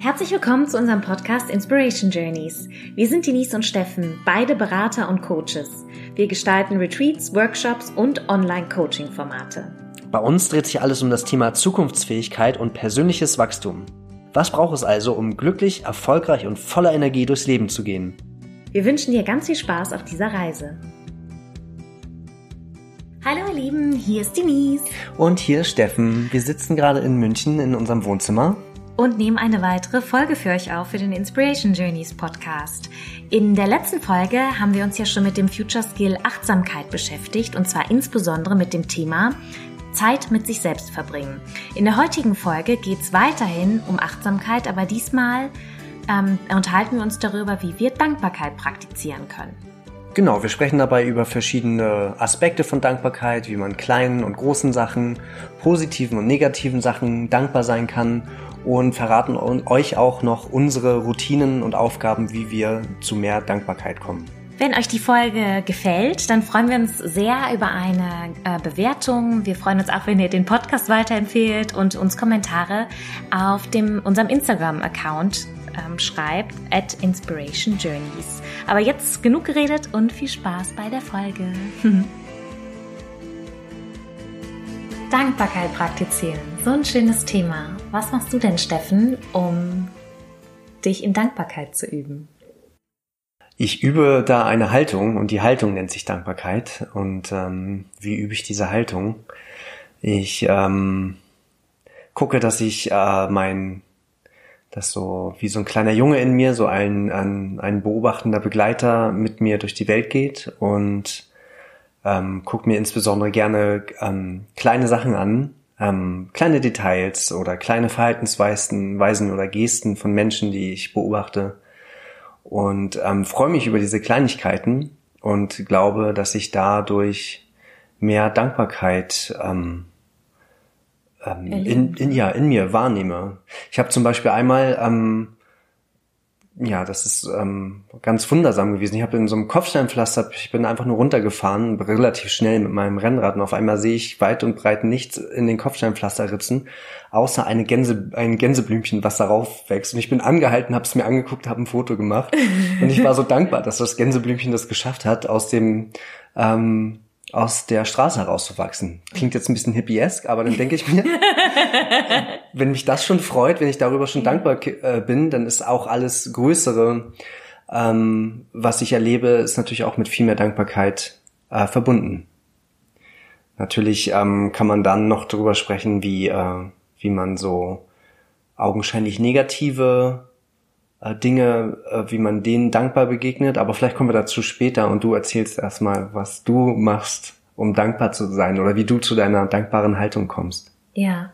Herzlich willkommen zu unserem Podcast Inspiration Journeys. Wir sind Denise und Steffen, beide Berater und Coaches. Wir gestalten Retreats, Workshops und Online-Coaching-Formate. Bei uns dreht sich alles um das Thema Zukunftsfähigkeit und persönliches Wachstum. Was braucht es also, um glücklich, erfolgreich und voller Energie durchs Leben zu gehen? Wir wünschen dir ganz viel Spaß auf dieser Reise. Hallo ihr Lieben, hier ist Denise. Und hier ist Steffen. Wir sitzen gerade in München in unserem Wohnzimmer und nehmen eine weitere Folge für euch auf für den Inspiration Journeys Podcast. In der letzten Folge haben wir uns ja schon mit dem Future Skill Achtsamkeit beschäftigt und zwar insbesondere mit dem Thema Zeit mit sich selbst verbringen. In der heutigen Folge geht es weiterhin um Achtsamkeit, aber diesmal ähm, unterhalten wir uns darüber, wie wir Dankbarkeit praktizieren können. Genau, wir sprechen dabei über verschiedene Aspekte von Dankbarkeit, wie man kleinen und großen Sachen, positiven und negativen Sachen dankbar sein kann und verraten euch auch noch unsere Routinen und Aufgaben, wie wir zu mehr Dankbarkeit kommen. Wenn euch die Folge gefällt, dann freuen wir uns sehr über eine äh, Bewertung. Wir freuen uns auch, wenn ihr den Podcast weiterempfehlt und uns Kommentare auf dem, unserem Instagram-Account ähm, schreibt, at Inspiration Journeys. Aber jetzt genug geredet und viel Spaß bei der Folge. Dankbarkeit praktizieren. So ein schönes Thema. Was machst du denn, Steffen, um dich in Dankbarkeit zu üben? Ich übe da eine Haltung und die Haltung nennt sich Dankbarkeit. Und ähm, wie übe ich diese Haltung? Ich ähm, gucke, dass ich äh, mein, das so wie so ein kleiner Junge in mir, so ein, ein, ein beobachtender Begleiter mit mir durch die Welt geht und ähm, gucke mir insbesondere gerne ähm, kleine Sachen an, ähm, kleine Details oder kleine Verhaltensweisen Weisen oder Gesten von Menschen, die ich beobachte. Und ähm, freue mich über diese Kleinigkeiten und glaube, dass ich dadurch mehr Dankbarkeit ähm, ähm, in, in, ja, in mir wahrnehme. Ich habe zum Beispiel einmal ähm, ja, das ist ähm, ganz wundersam gewesen. Ich habe in so einem Kopfsteinpflaster, ich bin einfach nur runtergefahren, relativ schnell mit meinem Rennrad und auf einmal sehe ich weit und breit nichts in den Kopfsteinpflaster ritzen, außer eine Gänse, ein Gänseblümchen, was darauf wächst. Und ich bin angehalten, habe es mir angeguckt, habe ein Foto gemacht und ich war so dankbar, dass das Gänseblümchen das geschafft hat, aus dem ähm, aus der Straße herauszuwachsen. Klingt jetzt ein bisschen hippiesk, aber dann denke ich mir, wenn mich das schon freut, wenn ich darüber schon dankbar äh, bin, dann ist auch alles Größere, ähm, was ich erlebe, ist natürlich auch mit viel mehr Dankbarkeit äh, verbunden. Natürlich ähm, kann man dann noch darüber sprechen, wie, äh, wie man so augenscheinlich negative Dinge, äh, wie man denen dankbar begegnet. Aber vielleicht kommen wir dazu später und du erzählst erstmal, was du machst, um dankbar zu sein oder wie du zu deiner dankbaren Haltung kommst. Ja,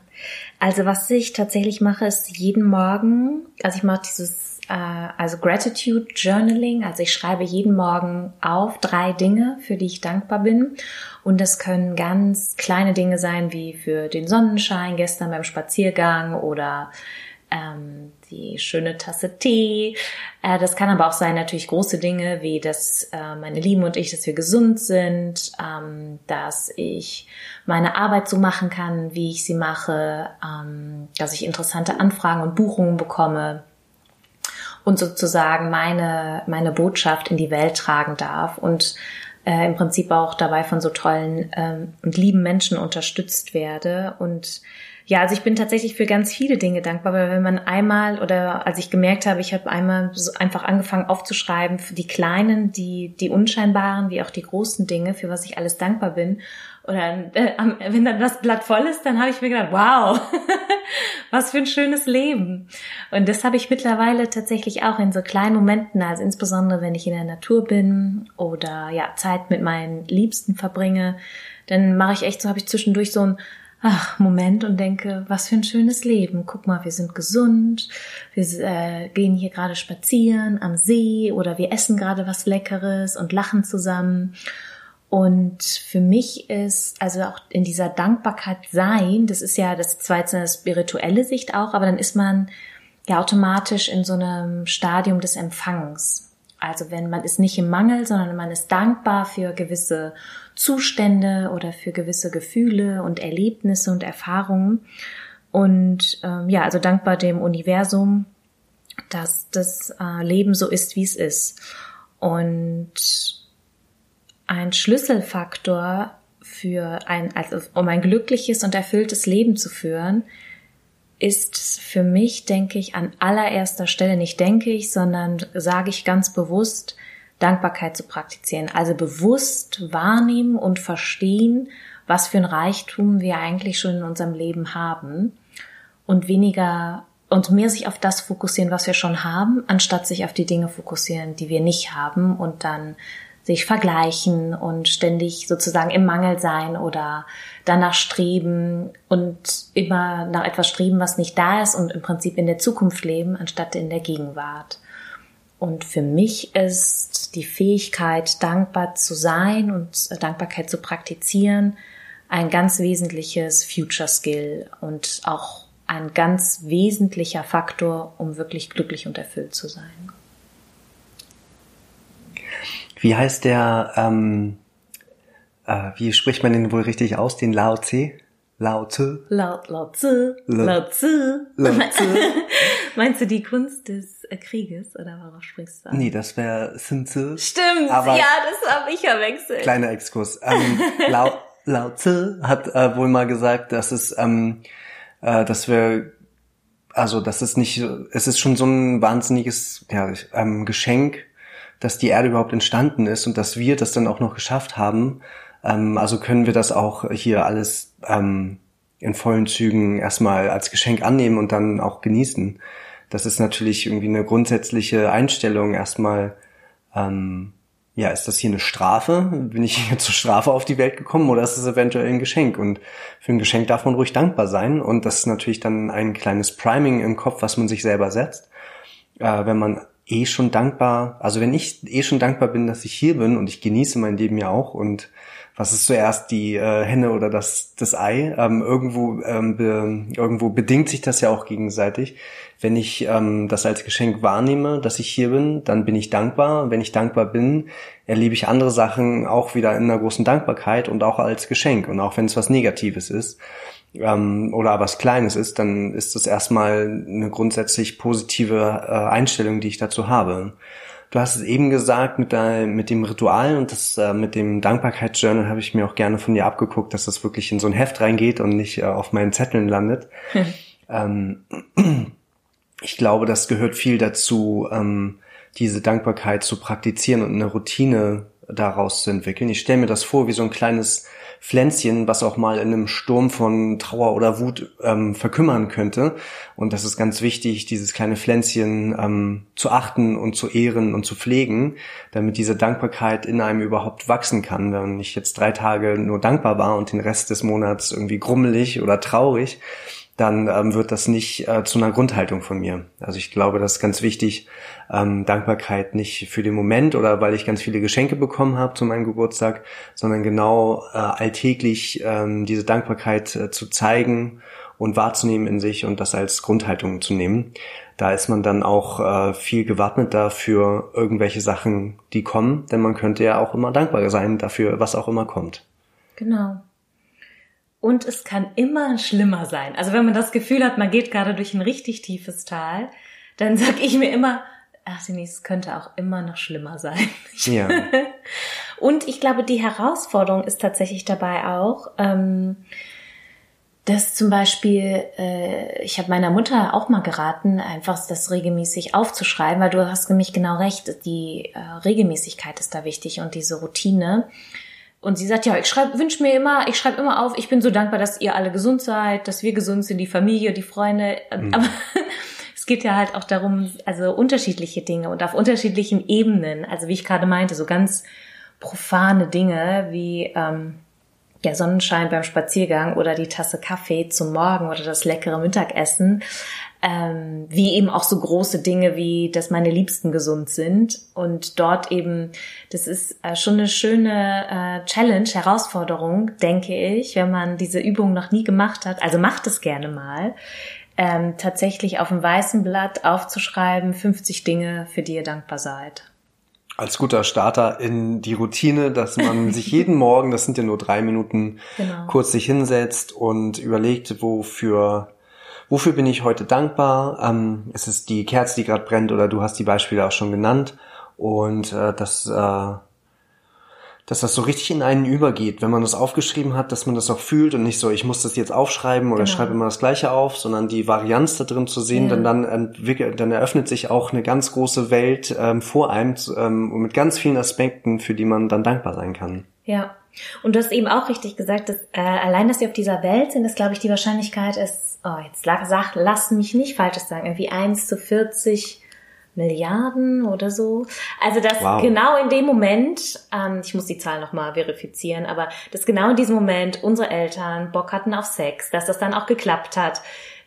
also was ich tatsächlich mache, ist jeden Morgen, also ich mache dieses, äh, also Gratitude Journaling, also ich schreibe jeden Morgen auf drei Dinge, für die ich dankbar bin. Und das können ganz kleine Dinge sein, wie für den Sonnenschein gestern beim Spaziergang oder ähm, die schöne Tasse Tee. Äh, das kann aber auch sein natürlich große Dinge, wie dass äh, meine Lieben und ich, dass wir gesund sind, ähm, dass ich meine Arbeit so machen kann, wie ich sie mache, ähm, dass ich interessante Anfragen und Buchungen bekomme und sozusagen meine, meine Botschaft in die Welt tragen darf und äh, im Prinzip auch dabei von so tollen ähm, und lieben Menschen unterstützt werde und ja, also ich bin tatsächlich für ganz viele Dinge dankbar, weil wenn man einmal oder als ich gemerkt habe, ich habe einmal so einfach angefangen aufzuschreiben, für die kleinen, die, die unscheinbaren, wie auch die großen Dinge, für was ich alles dankbar bin. Oder äh, wenn dann das Blatt voll ist, dann habe ich mir gedacht, wow, was für ein schönes Leben. Und das habe ich mittlerweile tatsächlich auch in so kleinen Momenten, also insbesondere wenn ich in der Natur bin oder ja Zeit mit meinen Liebsten verbringe, dann mache ich echt so, habe ich zwischendurch so ein ach, Moment und denke, was für ein schönes Leben. Guck mal, wir sind gesund, wir äh, gehen hier gerade spazieren am See oder wir essen gerade was Leckeres und lachen zusammen. Und für mich ist, also auch in dieser Dankbarkeit sein, das ist ja das zweite spirituelle Sicht auch, aber dann ist man ja automatisch in so einem Stadium des Empfangens. Also wenn man ist nicht im Mangel, sondern man ist dankbar für gewisse Zustände oder für gewisse Gefühle und Erlebnisse und Erfahrungen. Und ähm, ja, also dankbar dem Universum dass das äh, Leben so ist, wie es ist. Und ein Schlüsselfaktor für ein, also um ein glückliches und erfülltes Leben zu führen, ist für mich, denke ich, an allererster Stelle, nicht denke ich, sondern sage ich ganz bewusst, Dankbarkeit zu praktizieren. Also bewusst wahrnehmen und verstehen, was für ein Reichtum wir eigentlich schon in unserem Leben haben und weniger und mehr sich auf das fokussieren, was wir schon haben, anstatt sich auf die Dinge fokussieren, die wir nicht haben und dann sich vergleichen und ständig sozusagen im Mangel sein oder danach streben und immer nach etwas streben, was nicht da ist und im Prinzip in der Zukunft leben, anstatt in der Gegenwart. Und für mich ist die Fähigkeit, dankbar zu sein und Dankbarkeit zu praktizieren, ein ganz wesentliches Future Skill und auch ein ganz wesentlicher Faktor, um wirklich glücklich und erfüllt zu sein. Wie heißt der, ähm, äh, wie spricht man den wohl richtig aus, den Lao Tse? Lao Tse? Lao, Lao Tse, Lao Tse. Lao Tse. Meinst du die Kunst des äh, Krieges oder worauf sprichst du an? Nee, das wäre Sun Tse. Stimmt, aber ja, das habe ich verwechselt. Kleiner Exkurs. Ähm, Lao, Lao Tse hat äh, wohl mal gesagt, dass es, ähm, äh, dass wir also das ist nicht, es ist schon so ein wahnsinniges ja, ähm, Geschenk, dass die Erde überhaupt entstanden ist und dass wir das dann auch noch geschafft haben. Ähm, also können wir das auch hier alles ähm, in vollen Zügen erstmal als Geschenk annehmen und dann auch genießen. Das ist natürlich irgendwie eine grundsätzliche Einstellung erstmal. Ähm, ja, ist das hier eine Strafe? Bin ich hier zur Strafe auf die Welt gekommen oder ist es eventuell ein Geschenk? Und für ein Geschenk darf man ruhig dankbar sein. Und das ist natürlich dann ein kleines Priming im Kopf, was man sich selber setzt. Äh, wenn man eh schon dankbar, also wenn ich eh schon dankbar bin, dass ich hier bin und ich genieße mein Leben ja auch und was ist zuerst die äh, Henne oder das das Ei? Ähm, irgendwo ähm, be, irgendwo bedingt sich das ja auch gegenseitig. Wenn ich ähm, das als Geschenk wahrnehme, dass ich hier bin, dann bin ich dankbar. Wenn ich dankbar bin, erlebe ich andere Sachen auch wieder in einer großen Dankbarkeit und auch als Geschenk und auch wenn es was Negatives ist ähm, oder was Kleines ist, dann ist das erstmal eine grundsätzlich positive äh, Einstellung, die ich dazu habe. Du hast es eben gesagt mit, der, mit dem Ritual und das äh, mit dem Dankbarkeitsjournal habe ich mir auch gerne von dir abgeguckt, dass das wirklich in so ein Heft reingeht und nicht äh, auf meinen Zetteln landet. ähm, ich glaube, das gehört viel dazu, ähm, diese Dankbarkeit zu praktizieren und eine Routine daraus zu entwickeln. Ich stelle mir das vor wie so ein kleines Pflänzchen, was auch mal in einem Sturm von Trauer oder Wut ähm, verkümmern könnte. Und das ist ganz wichtig, dieses kleine Pflänzchen ähm, zu achten und zu ehren und zu pflegen, damit diese Dankbarkeit in einem überhaupt wachsen kann. Wenn ich jetzt drei Tage nur dankbar war und den Rest des Monats irgendwie grummelig oder traurig, dann ähm, wird das nicht äh, zu einer Grundhaltung von mir. Also ich glaube, das ist ganz wichtig, ähm, Dankbarkeit nicht für den Moment oder weil ich ganz viele Geschenke bekommen habe zu meinem Geburtstag, sondern genau äh, alltäglich ähm, diese Dankbarkeit äh, zu zeigen und wahrzunehmen in sich und das als Grundhaltung zu nehmen. Da ist man dann auch äh, viel gewappneter für irgendwelche Sachen, die kommen, denn man könnte ja auch immer dankbar sein dafür, was auch immer kommt. Genau. Und es kann immer schlimmer sein. Also wenn man das Gefühl hat, man geht gerade durch ein richtig tiefes Tal, dann sag ich mir immer, ach Denise, es könnte auch immer noch schlimmer sein. Ja. Und ich glaube, die Herausforderung ist tatsächlich dabei auch, ähm, dass zum Beispiel, äh, ich habe meiner Mutter auch mal geraten, einfach das regelmäßig aufzuschreiben, weil du hast nämlich genau recht, die äh, Regelmäßigkeit ist da wichtig und diese Routine. Und sie sagt, ja, ich schreibe, wünsche mir immer, ich schreibe immer auf, ich bin so dankbar, dass ihr alle gesund seid, dass wir gesund sind, die Familie, die Freunde. Mhm. Aber es geht ja halt auch darum, also unterschiedliche Dinge und auf unterschiedlichen Ebenen. Also wie ich gerade meinte, so ganz profane Dinge wie ähm, der Sonnenschein beim Spaziergang oder die Tasse Kaffee zum Morgen oder das leckere Mittagessen ähm, wie eben auch so große Dinge wie, dass meine Liebsten gesund sind und dort eben, das ist äh, schon eine schöne äh, Challenge, Herausforderung, denke ich, wenn man diese Übung noch nie gemacht hat. Also macht es gerne mal. Ähm, tatsächlich auf dem weißen Blatt aufzuschreiben, 50 Dinge, für die ihr dankbar seid als guter Starter in die Routine, dass man sich jeden Morgen, das sind ja nur drei Minuten, genau. kurz sich hinsetzt und überlegt, wofür wofür bin ich heute dankbar? Ähm, es ist die Kerze, die gerade brennt, oder du hast die Beispiele auch schon genannt. Und äh, das äh, dass das so richtig in einen übergeht, wenn man das aufgeschrieben hat, dass man das auch fühlt und nicht so, ich muss das jetzt aufschreiben oder genau. schreibe immer das Gleiche auf, sondern die Varianz da drin zu sehen, ja. dann, dann entwickelt, dann eröffnet sich auch eine ganz große Welt ähm, vor einem ähm, mit ganz vielen Aspekten, für die man dann dankbar sein kann. Ja. Und du hast eben auch richtig gesagt, dass äh, allein, dass sie auf dieser Welt sind, ist, glaube ich, die Wahrscheinlichkeit ist, oh, jetzt sag, lass mich nicht falsches sagen, irgendwie eins zu 40 Milliarden oder so. Also dass wow. genau in dem Moment, ähm, ich muss die Zahl nochmal verifizieren, aber dass genau in diesem Moment unsere Eltern Bock hatten auf Sex, dass das dann auch geklappt hat.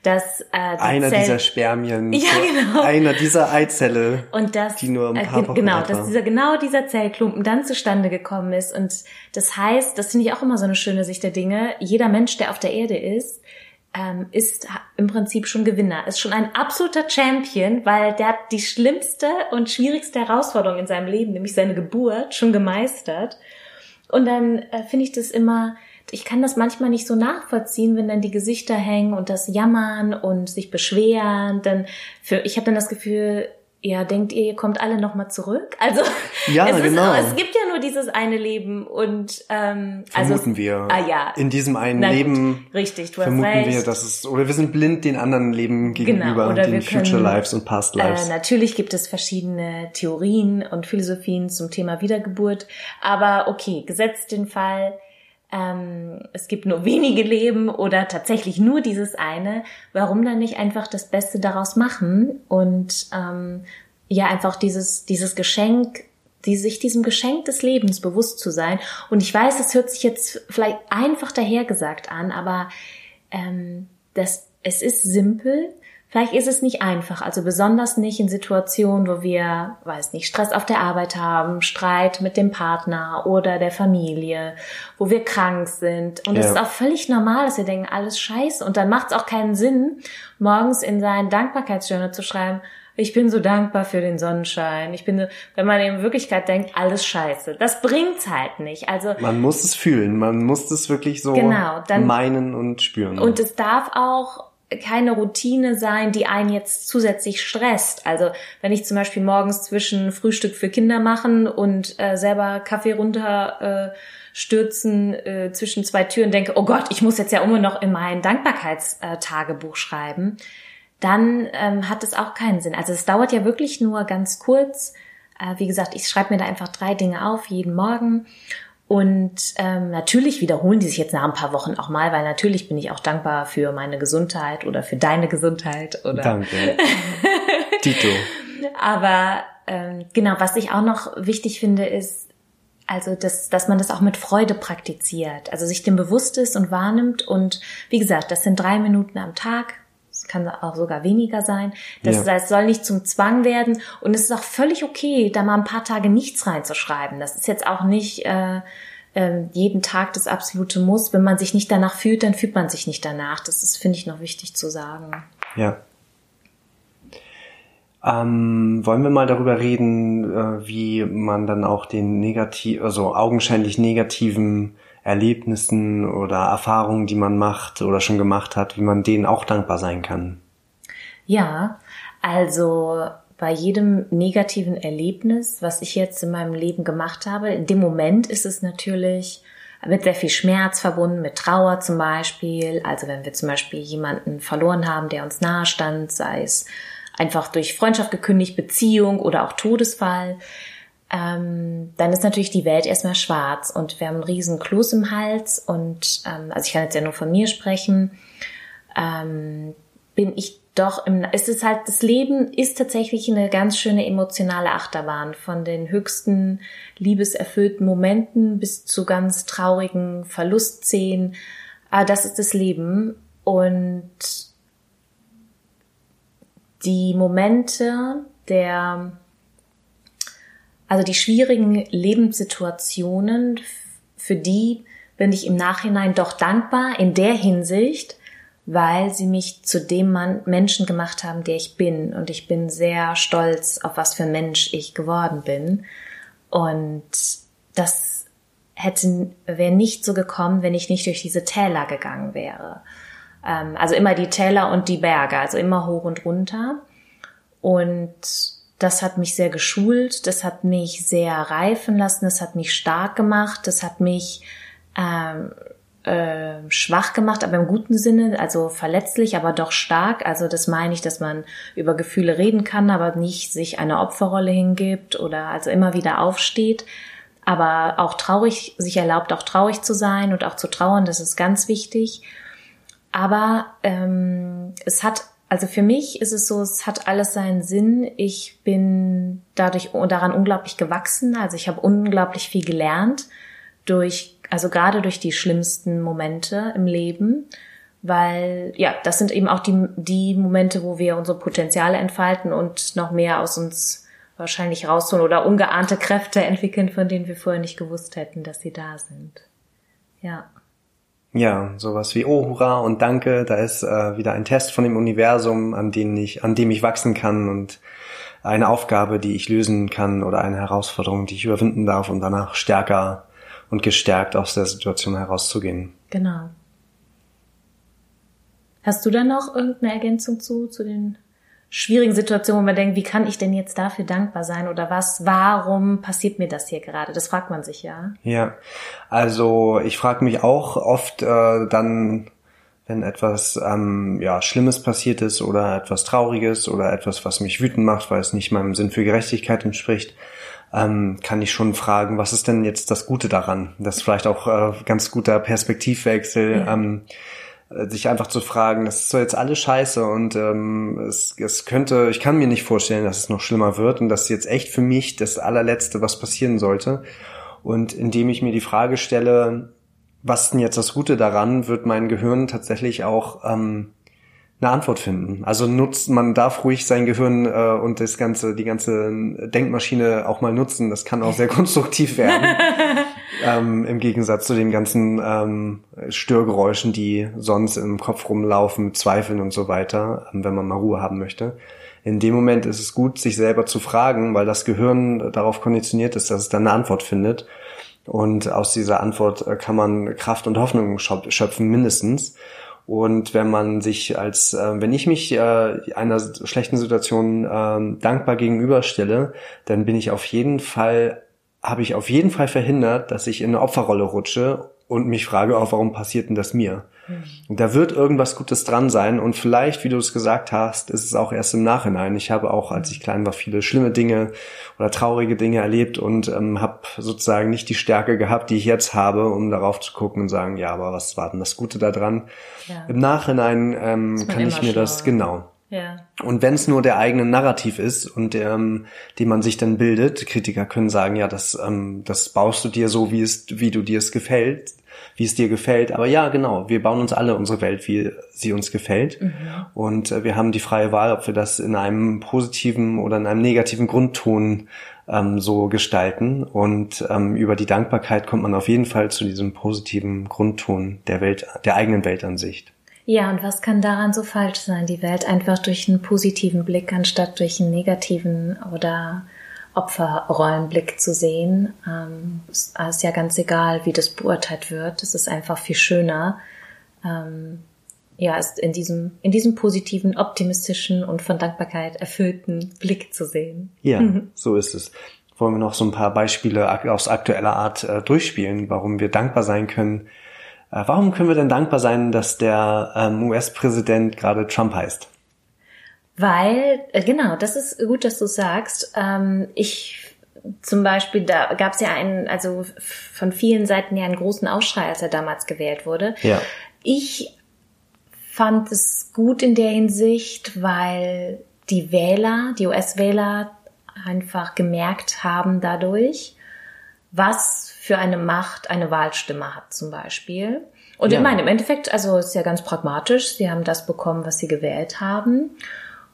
Dass, äh, einer Zell dieser Spermien, ja, genau. einer dieser Eizelle, und das, die nur ein äh, paar äh, Wochen Genau, dass dieser, genau dieser Zellklumpen dann zustande gekommen ist. Und das heißt, das finde ich auch immer so eine schöne Sicht der Dinge, jeder Mensch, der auf der Erde ist, ähm, ist im Prinzip schon Gewinner, ist schon ein absoluter Champion, weil der hat die schlimmste und schwierigste Herausforderung in seinem Leben, nämlich seine Geburt, schon gemeistert. Und dann äh, finde ich das immer, ich kann das manchmal nicht so nachvollziehen, wenn dann die Gesichter hängen und das jammern und sich beschweren. Dann für, ich habe dann das Gefühl, ja, denkt ihr, ihr kommt alle nochmal zurück? Also ja, es, genau. es gibt ja nur dieses eine Leben und ähm, also vermuten also, wir. Ah, ja. In diesem einen Na, Leben richtig, du vermuten hast wir, dass es oder wir sind blind den anderen Leben genau, gegenüber, genau, den Future können, Lives und Past Lives. Äh, natürlich gibt es verschiedene Theorien und Philosophien zum Thema Wiedergeburt, aber okay, gesetzt den Fall, ähm, es gibt nur wenige Leben oder tatsächlich nur dieses eine, warum dann nicht einfach das Beste daraus machen und ähm, ja einfach dieses, dieses Geschenk, die, sich diesem Geschenk des Lebens bewusst zu sein. Und ich weiß, es hört sich jetzt vielleicht einfach dahergesagt an, aber ähm, das, es ist simpel, Vielleicht ist es nicht einfach, also besonders nicht in Situationen, wo wir, weiß nicht, Stress auf der Arbeit haben, Streit mit dem Partner oder der Familie, wo wir krank sind. Und es ja. ist auch völlig normal, dass wir denken, alles scheiße. Und dann macht es auch keinen Sinn, morgens in sein Dankbarkeitsjournal zu schreiben, ich bin so dankbar für den Sonnenschein. Ich bin, wenn man in Wirklichkeit denkt, alles scheiße. Das bringt's halt nicht. Also man muss es fühlen, man muss es wirklich so genau, dann, meinen und spüren. Und es darf auch keine Routine sein, die einen jetzt zusätzlich stresst. Also wenn ich zum Beispiel morgens zwischen Frühstück für Kinder machen und äh, selber Kaffee runter äh, stürzen äh, zwischen zwei Türen denke, oh Gott, ich muss jetzt ja immer noch in mein Dankbarkeitstagebuch schreiben, dann ähm, hat es auch keinen Sinn. Also es dauert ja wirklich nur ganz kurz. Äh, wie gesagt, ich schreibe mir da einfach drei Dinge auf jeden Morgen und ähm, natürlich wiederholen die sich jetzt nach ein paar Wochen auch mal, weil natürlich bin ich auch dankbar für meine Gesundheit oder für deine Gesundheit oder. Danke. Tito. Aber ähm, genau, was ich auch noch wichtig finde, ist, also dass, dass man das auch mit Freude praktiziert, also sich dem bewusst ist und wahrnimmt. Und wie gesagt, das sind drei Minuten am Tag, es kann auch sogar weniger sein. Das ja. heißt, soll nicht zum Zwang werden. Und es ist auch völlig okay, da mal ein paar Tage nichts reinzuschreiben. Das ist jetzt auch nicht äh, äh, jeden Tag das absolute Muss. Wenn man sich nicht danach fühlt, dann fühlt man sich nicht danach. Das ist, finde ich, noch wichtig zu sagen. Ja. Ähm, wollen wir mal darüber reden, äh, wie man dann auch den negativ, also augenscheinlich negativen Erlebnissen oder Erfahrungen, die man macht oder schon gemacht hat, wie man denen auch dankbar sein kann? Ja, also bei jedem negativen Erlebnis, was ich jetzt in meinem Leben gemacht habe, in dem Moment ist es natürlich mit sehr viel Schmerz verbunden, mit Trauer zum Beispiel. Also wenn wir zum Beispiel jemanden verloren haben, der uns nahe stand, sei es einfach durch Freundschaft gekündigt, Beziehung oder auch Todesfall, ähm, dann ist natürlich die Welt erstmal schwarz und wir haben einen riesen Kloß im Hals und ähm, also ich kann jetzt ja nur von mir sprechen, ähm, bin ich doch im, es ist halt, das Leben ist tatsächlich eine ganz schöne emotionale Achterbahn von den höchsten liebeserfüllten Momenten bis zu ganz traurigen Verlustszenen. Aber das ist das Leben und die Momente der also die schwierigen Lebenssituationen, für die bin ich im Nachhinein doch dankbar in der Hinsicht, weil sie mich zu dem Mann, Menschen gemacht haben, der ich bin. Und ich bin sehr stolz, auf was für Mensch ich geworden bin. Und das hätte, wäre nicht so gekommen, wenn ich nicht durch diese Täler gegangen wäre. ähm, also immer die Täler und die Berge, also immer hoch und runter. Und das hat mich sehr geschult, das hat mich sehr reifen lassen, das hat mich stark gemacht, das hat mich ähm, äh, schwach gemacht, aber im guten Sinne, also verletzlich, aber doch stark. Also das meine ich, dass man über Gefühle reden kann, aber nicht sich eine Opferrolle hingibt oder also immer wieder aufsteht. Aber auch traurig, sich erlaubt, auch traurig zu sein und auch zu trauern, das ist ganz wichtig. Aber ähm, es hat, also für mich ist es so, es hat alles seinen Sinn. Ich bin dadurch daran unglaublich gewachsen. Also ich habe unglaublich viel gelernt durch also gerade durch die schlimmsten Momente im Leben, weil ja, das sind eben auch die, die Momente, wo wir unsere Potenziale entfalten und noch mehr aus uns wahrscheinlich rausholen oder ungeahnte Kräfte entwickeln, von denen wir vorher nicht gewusst hätten, dass sie da sind. Ja. Ja, sowas wie Oh, hurra und Danke, da ist äh, wieder ein Test von dem Universum, an dem ich, an dem ich wachsen kann und eine Aufgabe, die ich lösen kann oder eine Herausforderung, die ich überwinden darf und danach stärker und gestärkt aus der Situation herauszugehen. Genau. Hast du da noch irgendeine Ergänzung zu, zu den schwierigen Situationen, wo man denkt, wie kann ich denn jetzt dafür dankbar sein oder was, warum passiert mir das hier gerade? Das fragt man sich ja. Ja, also ich frage mich auch oft äh, dann, wenn etwas ähm, ja Schlimmes passiert ist oder etwas Trauriges oder etwas, was mich wütend macht, weil es nicht meinem Sinn für Gerechtigkeit entspricht, ähm, kann ich schon fragen, was ist denn jetzt das Gute daran? Das ist vielleicht auch äh, ganz guter Perspektivwechsel. Ja. Ähm, äh, sich einfach zu fragen, das ist so jetzt alles scheiße und ähm, es, es könnte, ich kann mir nicht vorstellen, dass es noch schlimmer wird und das ist jetzt echt für mich das allerletzte, was passieren sollte. Und indem ich mir die Frage stelle, was ist denn jetzt das Gute daran, wird mein Gehirn tatsächlich auch ähm, eine Antwort finden. Also nutzt, man darf ruhig sein Gehirn äh, und das ganze, die ganze Denkmaschine auch mal nutzen. Das kann auch sehr konstruktiv werden. ähm, Im Gegensatz zu den ganzen ähm, Störgeräuschen, die sonst im Kopf rumlaufen, Zweifeln und so weiter, ähm, wenn man mal Ruhe haben möchte. In dem Moment ist es gut, sich selber zu fragen, weil das Gehirn darauf konditioniert ist, dass es dann eine Antwort findet. Und aus dieser Antwort äh, kann man Kraft und Hoffnung schöpfen, mindestens. Und wenn man sich als, äh, wenn ich mich äh, einer schlechten Situation äh, dankbar gegenüberstelle, dann bin ich auf jeden Fall, habe ich auf jeden Fall verhindert, dass ich in eine Opferrolle rutsche und mich frage auch, warum passiert denn das mir? Mhm. Da wird irgendwas Gutes dran sein und vielleicht, wie du es gesagt hast, ist es auch erst im Nachhinein. Ich habe auch, als ich klein war, viele schlimme Dinge oder traurige Dinge erlebt und ähm, habe sozusagen nicht die Stärke gehabt, die ich jetzt habe, um darauf zu gucken und sagen, ja, aber was war denn das Gute da dran? Ja. Im Nachhinein ähm, kann ich mir das genau. Ja. Und wenn es nur der eigene Narrativ ist und ähm, die man sich dann bildet, Kritiker können sagen, ja, das, ähm, das baust du dir so, wie es, wie du dir es gefällt, wie es dir gefällt. Aber ja, genau, wir bauen uns alle unsere Welt, wie sie uns gefällt. Mhm. Und äh, wir haben die freie Wahl, ob wir das in einem positiven oder in einem negativen Grundton ähm, so gestalten. Und ähm, über die Dankbarkeit kommt man auf jeden Fall zu diesem positiven Grundton der Welt, der eigenen Weltansicht. Ja, und was kann daran so falsch sein, die Welt einfach durch einen positiven Blick anstatt durch einen negativen oder Opferrollenblick zu sehen. Ähm, ist, ist ja ganz egal, wie das beurteilt wird. Es ist einfach viel schöner, ähm, ja, ist in diesem, in diesem positiven, optimistischen und von Dankbarkeit erfüllten Blick zu sehen. Ja, so ist es. Wollen wir noch so ein paar Beispiele aus aktueller Art äh, durchspielen, warum wir dankbar sein können? Äh, warum können wir denn dankbar sein, dass der ähm, US-Präsident gerade Trump heißt? Weil, äh, genau, das ist gut, dass du sagst. Ähm, ich zum Beispiel, da gab es ja einen, also von vielen Seiten ja einen großen Aufschrei, als er damals gewählt wurde. Ja. Ich fand es gut in der Hinsicht, weil die Wähler, die US-Wähler einfach gemerkt haben dadurch, was für eine Macht eine Wahlstimme hat zum Beispiel. Und ja. ich meine, im Endeffekt, also ist ja ganz pragmatisch, sie haben das bekommen, was sie gewählt haben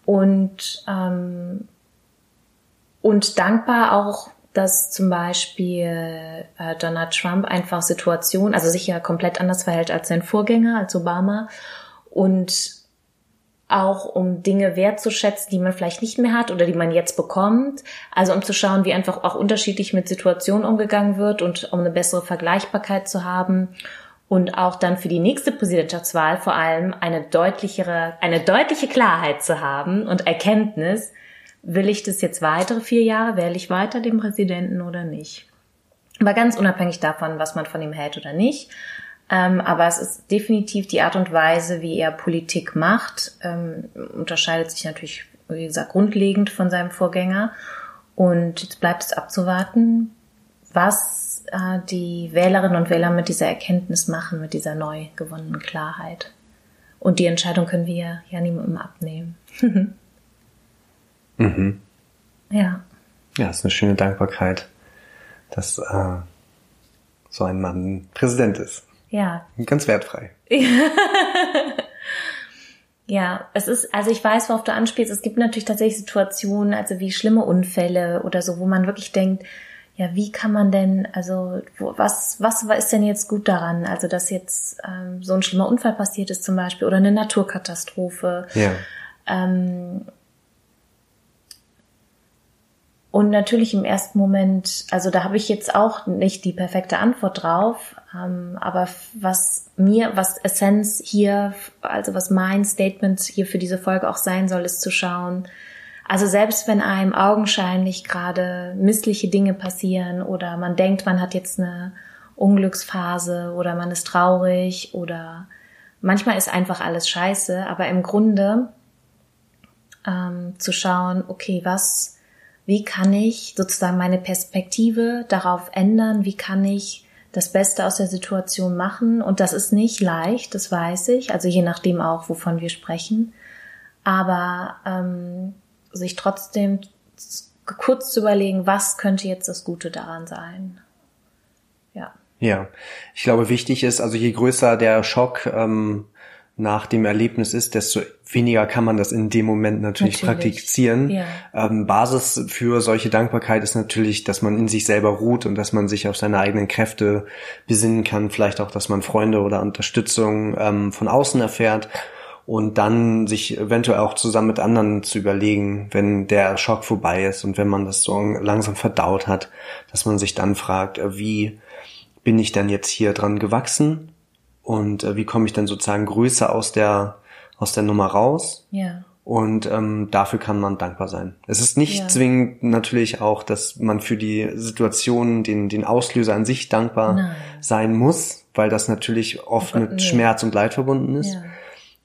und, ähm, und dankbar auch, dass zum Beispiel äh, Donald Trump einfach Situationen, also sich ja komplett anders verhält als sein Vorgänger, als Obama und auch um Dinge wertzuschätzen, die man vielleicht nicht mehr hat oder die man jetzt bekommt. Also um zu schauen, wie einfach auch unterschiedlich mit Situationen umgegangen wird und um eine bessere Vergleichbarkeit zu haben und auch dann für die nächste Präsidentschaftswahl vor allem eine deutlichere, eine deutliche Klarheit zu haben und Erkenntnis, will ich das jetzt weitere vier Jahre, wähle ich weiter den Präsidenten oder nicht. Aber ganz unabhängig davon, was man von ihm hält oder nicht. Ähm, aber es ist definitiv die Art und Weise, wie er Politik macht, ähm, unterscheidet sich natürlich, wie gesagt, grundlegend von seinem Vorgänger. Und jetzt bleibt es abzuwarten, was äh, die Wählerinnen und Wähler mit dieser Erkenntnis machen, mit dieser neu gewonnenen Klarheit. Und die Entscheidung können wir ja niemandem abnehmen. mhm. Ja. Ja, ist eine schöne Dankbarkeit, dass äh, so ein Mann Präsident ist. Ja. Ganz wertfrei. Ja, es ist, also ich weiß, worauf du anspielst. Es gibt natürlich tatsächlich Situationen, also wie schlimme Unfälle oder so, wo man wirklich denkt, ja, wie kann man denn, also wo, was, was ist denn jetzt gut daran? Also, dass jetzt ähm, so ein schlimmer Unfall passiert ist zum Beispiel oder eine Naturkatastrophe. Ja. Ähm, und natürlich im ersten Moment, also da habe ich jetzt auch nicht die perfekte Antwort drauf, ähm, aber was mir, was Essenz hier, also was mein Statement hier für diese Folge auch sein soll, ist zu schauen, also selbst wenn einem augenscheinlich gerade missliche Dinge passieren oder man denkt, man hat jetzt eine Unglücksphase oder man ist traurig oder manchmal ist einfach alles scheiße, aber im Grunde ähm, zu schauen, okay, was, wie kann ich sozusagen meine Perspektive darauf ändern, wie kann ich das Beste aus der Situation machen. Und das ist nicht leicht, das weiß ich, also je nachdem auch, wovon wir sprechen. Aber ähm, sich trotzdem kurz zu überlegen, was könnte jetzt das Gute daran sein. Ja. Ja, ich glaube, wichtig ist, also je größer der Schock ähm, nach dem Erlebnis ist, desto weniger kann man das in dem Moment natürlich, natürlich. praktizieren. Ja. Ähm, Basis für solche Dankbarkeit ist natürlich, dass man in sich selber ruht und dass man sich auf seine eigenen Kräfte besinnen kann. Vielleicht auch, dass man Freunde oder Unterstützung ähm, von außen erfährt und dann sich eventuell auch zusammen mit anderen zu überlegen, wenn der Schock vorbei ist und wenn man das so langsam verdaut hat, dass man sich dann fragt, äh, wie bin ich denn jetzt hier dran gewachsen und äh, wie komme ich denn sozusagen größer aus der aus der Nummer raus? Ja. Und ähm, dafür kann man dankbar sein. Es ist nicht ja. zwingend natürlich auch, dass man für die Situation, den, den Auslöser an sich dankbar Nein. sein muss, weil das natürlich oft mit nee. Schmerz und Leid verbunden ist. Ja.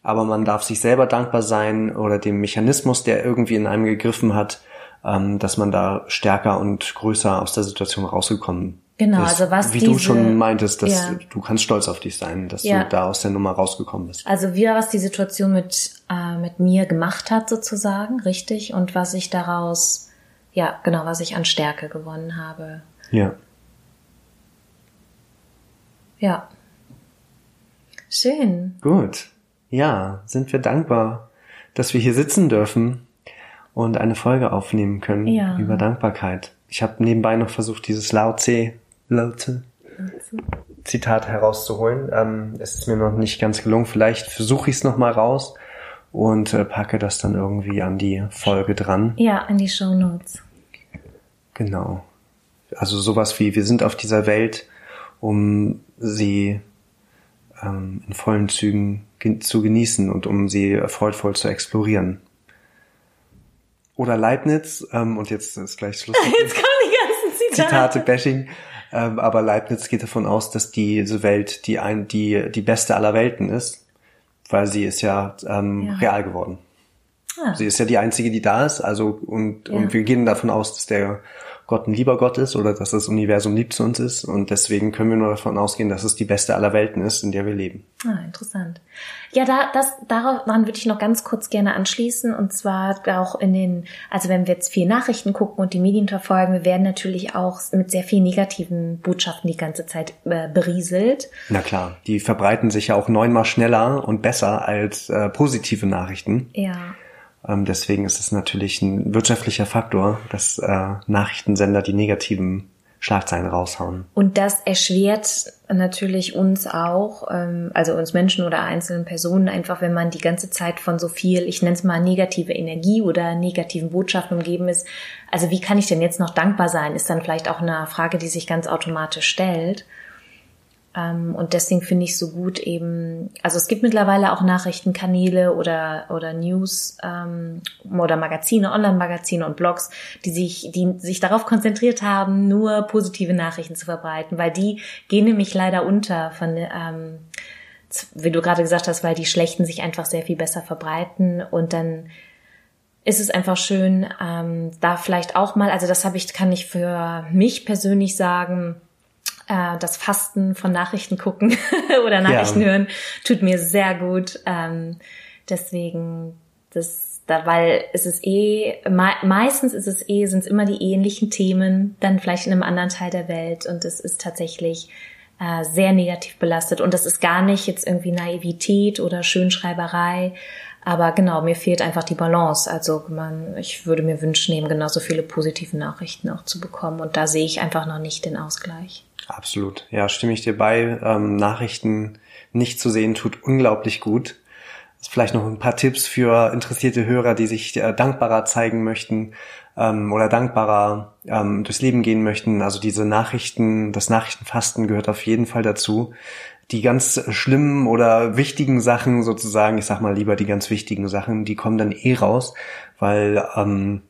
Aber man darf sich selber dankbar sein oder dem Mechanismus, der irgendwie in einem gegriffen hat, ähm, dass man da stärker und größer aus der Situation rausgekommen Genau, ist, also was wie diese, du schon meintest, dass ja. du kannst stolz auf dich sein, dass ja. du da aus der Nummer rausgekommen bist. Also wie was die Situation mit äh, mit mir gemacht hat sozusagen, richtig, und was ich daraus, ja genau, was ich an Stärke gewonnen habe. Ja. Ja. Schön. Gut. Ja, sind wir dankbar, dass wir hier sitzen dürfen und eine Folge aufnehmen können ja. über Dankbarkeit. Ich habe nebenbei noch versucht, dieses Lao Tse Laute Zitat herauszuholen. Ähm, es ist mir noch nicht ganz gelungen. Vielleicht versuche ich es nochmal raus und äh, packe das dann irgendwie an die Folge dran. Ja, an die Show Notes. Genau. Also sowas wie, wir sind auf dieser Welt, um sie ähm, in vollen Zügen gen zu genießen und um sie freudvoll zu explorieren. Oder Leibniz, ähm, und jetzt ist gleich Schluss. Jetzt kommen die ganzen Zitate. Zitate-Bashing. Ähm, aber Leibniz geht davon aus, dass diese Welt die, ein, die, die beste aller Welten ist, weil sie ist ja, ähm, ja. real geworden. Ah. Sie ist ja die einzige, die da ist, also und, ja. und wir gehen davon aus, dass der Gott ein lieber Gott ist oder dass das Universum lieb zu uns ist. Und deswegen können wir nur davon ausgehen, dass es die beste aller Welten ist, in der wir leben. Ah, interessant. Ja, da, das, daran würde ich noch ganz kurz gerne anschließen. Und zwar auch in den, also wenn wir jetzt viel Nachrichten gucken und die Medien verfolgen, wir werden natürlich auch mit sehr vielen negativen Botschaften die ganze Zeit äh, berieselt. Na klar, die verbreiten sich ja auch neunmal schneller und besser als äh, positive Nachrichten. Ja. Ähm, deswegen ist es natürlich ein wirtschaftlicher Faktor, dass äh, Nachrichtensender die negativen Schlagzeilen raushauen. Und das erschwert natürlich uns auch, ähm, also uns Menschen oder einzelnen Personen einfach, wenn man die ganze Zeit von so viel, ich nenne es mal negative Energie oder negativen Botschaften umgeben ist. Also wie kann ich denn jetzt noch dankbar sein, ist dann vielleicht auch eine Frage, die sich ganz automatisch stellt. Ähm, und deswegen finde ich so gut eben, also es gibt mittlerweile auch Nachrichtenkanäle oder, oder News ähm, oder Magazine, Online-Magazine und Blogs, die sich, die sich darauf konzentriert haben, nur positive Nachrichten zu verbreiten, weil die gehen nämlich leider unter von, ähm, wie du gerade gesagt hast, weil die schlechten sich einfach sehr viel besser verbreiten und dann ist es einfach schön, ähm, da vielleicht auch mal, also das habe ich, kann ich für mich persönlich sagen, äh, das Fasten von Nachrichten gucken oder Nachrichten ja. hören tut mir sehr gut. Ähm, deswegen, das, da, weil es ist eh, me meistens ist es eh, sind es immer die ähnlichen Themen, dann vielleicht in einem anderen Teil der Welt und es ist tatsächlich äh, sehr negativ belastet und das ist gar nicht jetzt irgendwie Naivität oder Schönschreiberei, aber genau, mir fehlt einfach die Balance. Also man, ich würde mir wünschen, eben genauso viele positive Nachrichten auch zu bekommen. Und da sehe ich einfach noch nicht den Ausgleich. Absolut. Ja, stimme ich dir bei. Ähm, Nachrichten nicht zu sehen tut unglaublich gut. Vielleicht noch ein paar Tipps für interessierte Hörer, die sich äh, dankbarer zeigen möchten ähm, oder dankbarer ähm, durchs Leben gehen möchten. Also diese Nachrichten, das Nachrichtenfasten gehört auf jeden Fall dazu. Die ganz schlimmen oder wichtigen Sachen sozusagen, ich sag mal lieber die ganz wichtigen Sachen, die kommen dann eh raus, weil ähm,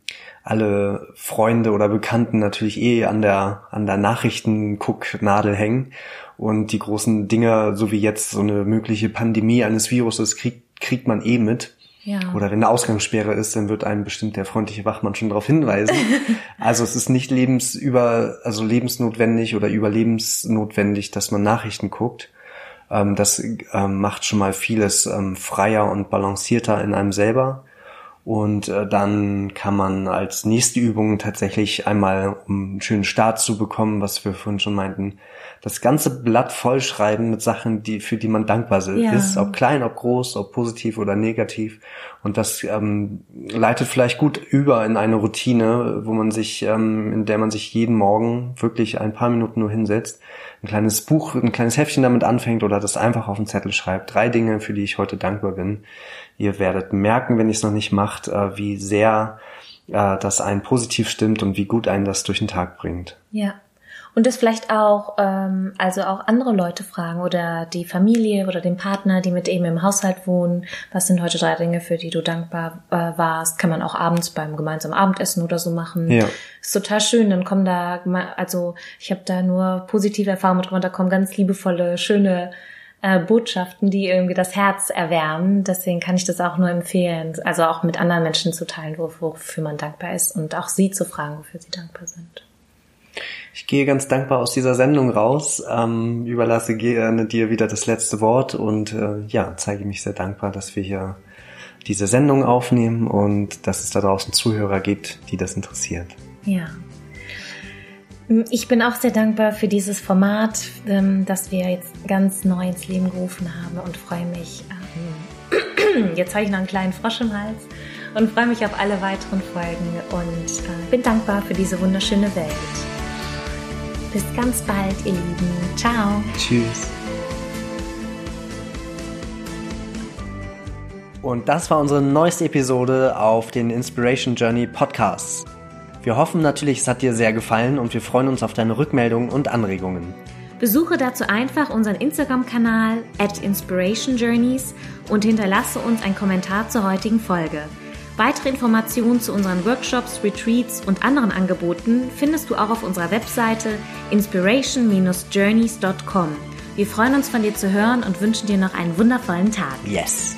alle Freunde oder Bekannten natürlich eh an der, an der Nachrichtengucknadel hängen. Und die großen Dinge, so wie jetzt so eine mögliche Pandemie eines Viruses, kriegt, kriegt man eh mit. Ja. Oder wenn eine Ausgangssperre ist, dann wird einem bestimmt der freundliche Wachmann schon darauf hinweisen. also es ist nicht lebensüber, also lebensnotwendig oder überlebensnotwendig, dass man Nachrichten guckt. Ähm, das ähm, macht schon mal vieles ähm, freier und balancierter in einem selber. Und äh, dann kann man als nächste Übung tatsächlich einmal, um einen schönen Start zu bekommen, was wir vorhin schon meinten, das ganze Blatt vollschreiben mit Sachen, die, für die man dankbar ja. ist, ob klein, ob groß, ob positiv oder negativ. Und das ähm, leitet vielleicht gut über in eine Routine, wo man sich, ähm, in der man sich jeden Morgen wirklich ein paar Minuten nur hinsetzt, ein kleines Buch, ein kleines Heftchen damit anfängt oder das einfach auf den Zettel schreibt. Drei Dinge, für die ich heute dankbar bin. Ihr werdet merken, wenn ihr es noch nicht macht, äh, wie sehr äh, das einen positiv stimmt und wie gut einen das durch den Tag bringt. Ja, und das vielleicht auch, ähm, also auch andere Leute fragen oder die Familie oder den Partner, die mit eben im Haushalt wohnen. Was sind heute drei Dinge, für die du dankbar äh, warst? Kann man auch abends beim gemeinsamen Abendessen oder so machen. Ja. Ist total schön. Dann kommen da, also ich habe da nur positive Erfahrungen mit, da kommen ganz liebevolle, schöne äh, Botschaften, die irgendwie das Herz erwärmen. Deswegen kann ich das auch nur empfehlen, also auch mit anderen Menschen zu teilen, wofür man dankbar ist und auch sie zu fragen, wofür sie dankbar sind. Ich gehe ganz dankbar aus dieser Sendung raus, ähm, überlasse gerne dir wieder das letzte Wort und äh, ja, zeige mich sehr dankbar, dass wir hier diese Sendung aufnehmen und dass es da draußen Zuhörer gibt, die das interessiert. Ja. Ich bin auch sehr dankbar für dieses Format, ähm, das wir jetzt ganz neu ins Leben gerufen haben und freue mich. Ähm, jetzt habe ich noch einen kleinen Frosch im Hals und freue mich auf alle weiteren Folgen und äh, bin dankbar für diese wunderschöne Welt. Bis ganz bald, ihr Lieben. Ciao. Tschüss. Und das war unsere neueste Episode auf den Inspiration Journey Podcasts. Wir hoffen natürlich, es hat dir sehr gefallen und wir freuen uns auf deine Rückmeldungen und Anregungen. Besuche dazu einfach unseren Instagram-Kanal at Inspiration Journeys und hinterlasse uns einen Kommentar zur heutigen Folge. Weitere Informationen zu unseren Workshops, Retreats und anderen Angeboten findest du auch auf unserer Webseite inspiration-journeys.com. Wir freuen uns von dir zu hören und wünschen dir noch einen wundervollen Tag. Yes!